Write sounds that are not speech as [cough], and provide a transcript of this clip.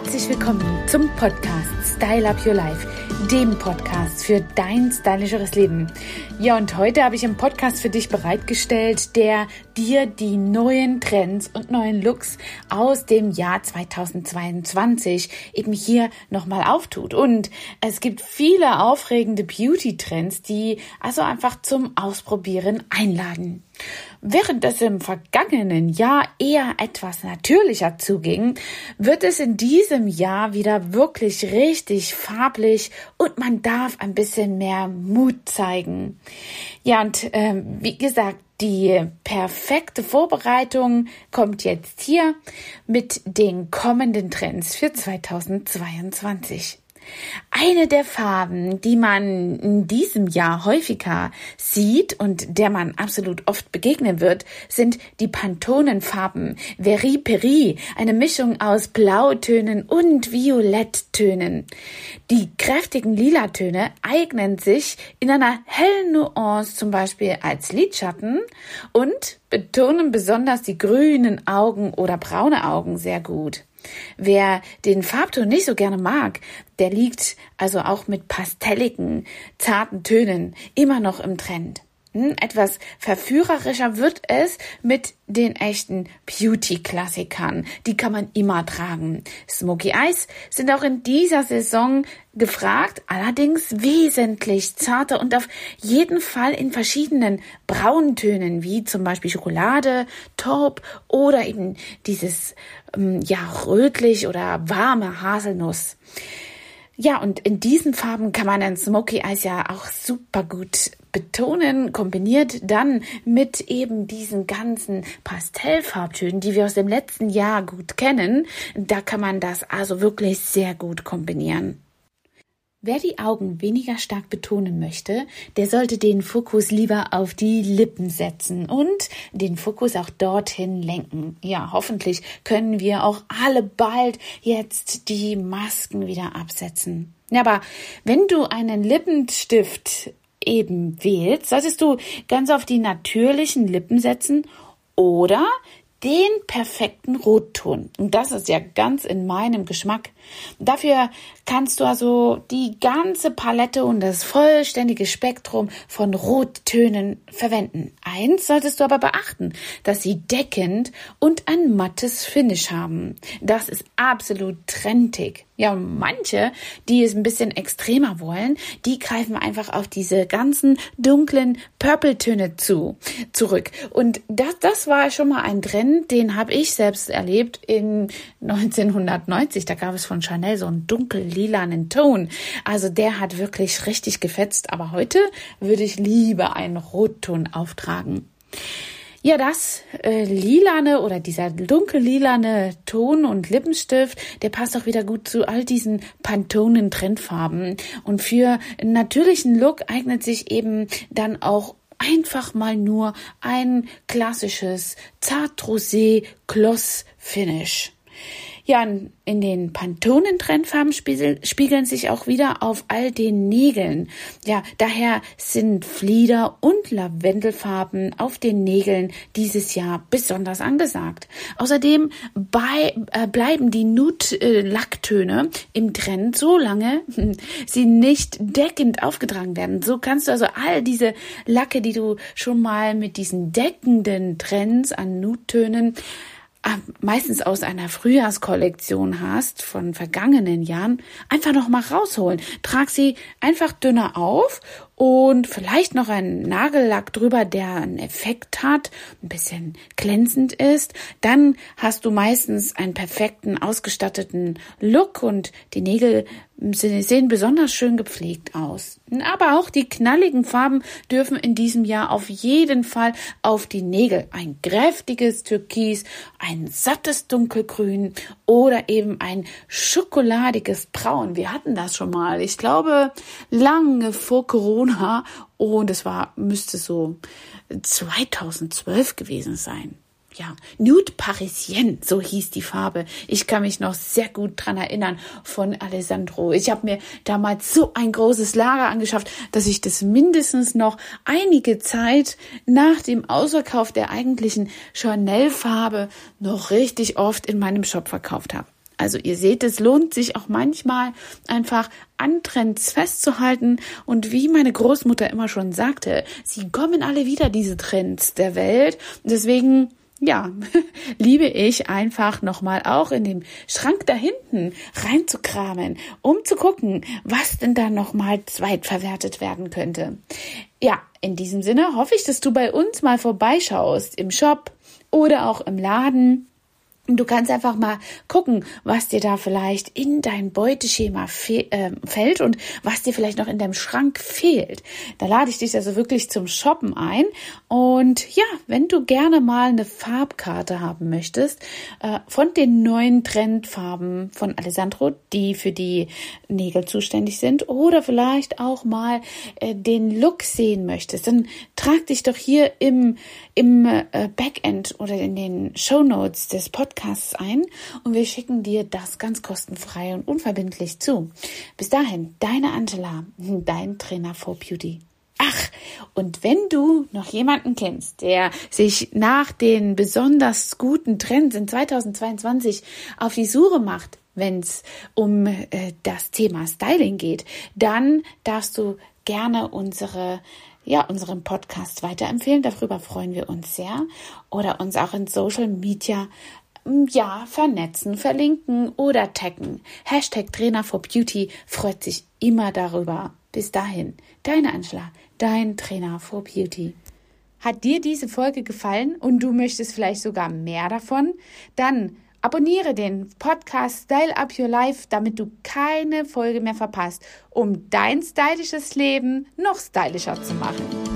Herzlich willkommen zum Podcast Style Up Your Life, dem Podcast für dein stylischeres Leben. Ja, und heute habe ich einen Podcast für dich bereitgestellt, der dir die neuen Trends und neuen Looks aus dem Jahr 2022 eben hier nochmal auftut. Und es gibt viele aufregende Beauty-Trends, die also einfach zum Ausprobieren einladen. Während es im vergangenen Jahr eher etwas natürlicher zuging, wird es in diesem Jahr wieder wirklich richtig farblich und man darf ein bisschen mehr Mut zeigen. Ja, und ähm, wie gesagt, die perfekte Vorbereitung kommt jetzt hier mit den kommenden Trends für 2022. Eine der Farben, die man in diesem Jahr häufiger sieht und der man absolut oft begegnen wird, sind die Pantonenfarben Veri Peri, eine Mischung aus Blautönen und Violetttönen. Die kräftigen Lilatöne eignen sich in einer hellen Nuance zum Beispiel als Lidschatten und betonen besonders die grünen Augen oder braune Augen sehr gut. Wer den Farbton nicht so gerne mag, der liegt also auch mit pastelligen, zarten Tönen immer noch im Trend. Hm, etwas verführerischer wird es mit den echten Beauty-Klassikern. Die kann man immer tragen. Smoky Eyes sind auch in dieser Saison gefragt, allerdings wesentlich zarter und auf jeden Fall in verschiedenen Brauntönen, wie zum Beispiel Schokolade, Taub oder eben dieses ähm, ja rötlich oder warme Haselnuss. Ja, und in diesen Farben kann man ein Smoky Eyes ja auch super gut betonen, kombiniert dann mit eben diesen ganzen Pastellfarbtönen, die wir aus dem letzten Jahr gut kennen. Da kann man das also wirklich sehr gut kombinieren. Wer die Augen weniger stark betonen möchte, der sollte den Fokus lieber auf die Lippen setzen und den Fokus auch dorthin lenken. Ja, hoffentlich können wir auch alle bald jetzt die Masken wieder absetzen. Ja, aber wenn du einen Lippenstift eben wählst, solltest du ganz auf die natürlichen Lippen setzen oder den perfekten Rotton. Und das ist ja ganz in meinem Geschmack. Dafür kannst du also die ganze Palette und das vollständige Spektrum von Rottönen verwenden. Eins solltest du aber beachten, dass sie deckend und ein mattes Finish haben. Das ist absolut trendig. Ja, manche, die es ein bisschen extremer wollen, die greifen einfach auf diese ganzen dunklen Purple-Töne zu, zurück. Und das, das war schon mal ein Trend, den habe ich selbst erlebt in [laughs] 1990. Da gab es von Chanel so einen dunkel-lilanen Ton. Also der hat wirklich richtig gefetzt. Aber heute würde ich lieber einen Rotton auftragen. Ja, das äh, lilane oder dieser dunkellilane Ton und Lippenstift, der passt auch wieder gut zu all diesen Pantonen-Trendfarben. Und für einen natürlichen Look eignet sich eben dann auch einfach mal nur ein klassisches Zart-Rosé Gloss Finish. Ja, in den Pantonen-Trendfarben spiegeln sich auch wieder auf all den Nägeln. Ja, daher sind Flieder und Lavendelfarben auf den Nägeln dieses Jahr besonders angesagt. Außerdem bei, äh, bleiben die Nude-Lacktöne im Trend so lange, sie nicht deckend aufgetragen werden. So kannst du also all diese Lacke, die du schon mal mit diesen deckenden Trends an Nude-Tönen meistens aus einer Frühjahrskollektion hast von vergangenen Jahren, einfach noch mal rausholen. Trag sie einfach dünner auf und vielleicht noch einen Nagellack drüber, der einen Effekt hat, ein bisschen glänzend ist. Dann hast du meistens einen perfekten ausgestatteten Look und die Nägel sehen besonders schön gepflegt aus. Aber auch die knalligen Farben dürfen in diesem Jahr auf jeden Fall auf die Nägel. Ein kräftiges Türkis, ein sattes Dunkelgrün oder eben ein schokoladiges Braun. Wir hatten das schon mal. Ich glaube, lange vor Corona und es war, müsste so 2012 gewesen sein ja, Nude Parisienne, so hieß die Farbe. Ich kann mich noch sehr gut dran erinnern von Alessandro. Ich habe mir damals so ein großes Lager angeschafft, dass ich das mindestens noch einige Zeit nach dem Ausverkauf der eigentlichen Chanel-Farbe noch richtig oft in meinem Shop verkauft habe. Also ihr seht, es lohnt sich auch manchmal einfach an Trends festzuhalten. Und wie meine Großmutter immer schon sagte, sie kommen alle wieder, diese Trends der Welt. Deswegen ja, [laughs] liebe ich einfach nochmal auch in dem Schrank da hinten reinzukramen, um zu gucken, was denn da nochmal zweitverwertet werden könnte. Ja, in diesem Sinne hoffe ich, dass du bei uns mal vorbeischaust im Shop oder auch im Laden Du kannst einfach mal gucken, was dir da vielleicht in dein Beuteschema äh, fällt und was dir vielleicht noch in deinem Schrank fehlt. Da lade ich dich also wirklich zum Shoppen ein. Und ja, wenn du gerne mal eine Farbkarte haben möchtest äh, von den neuen Trendfarben von Alessandro, die für die Nägel zuständig sind, oder vielleicht auch mal äh, den Look sehen möchtest, dann trag dich doch hier im, im äh, Backend oder in den Show Notes des Podcasts Podcasts ein und wir schicken dir das ganz kostenfrei und unverbindlich zu. Bis dahin, deine Angela, dein Trainer for Beauty. Ach, und wenn du noch jemanden kennst, der sich nach den besonders guten Trends in 2022 auf die Suche macht, wenn es um äh, das Thema Styling geht, dann darfst du gerne unsere ja, unseren Podcast weiterempfehlen. Darüber freuen wir uns sehr. Oder uns auch in Social Media ja, vernetzen, verlinken oder taggen. Hashtag Trainer for Beauty freut sich immer darüber. Bis dahin, deine Angela, dein Trainer for Beauty. Hat dir diese Folge gefallen und du möchtest vielleicht sogar mehr davon? Dann abonniere den Podcast Style Up Your Life, damit du keine Folge mehr verpasst, um dein stylisches Leben noch stylischer zu machen.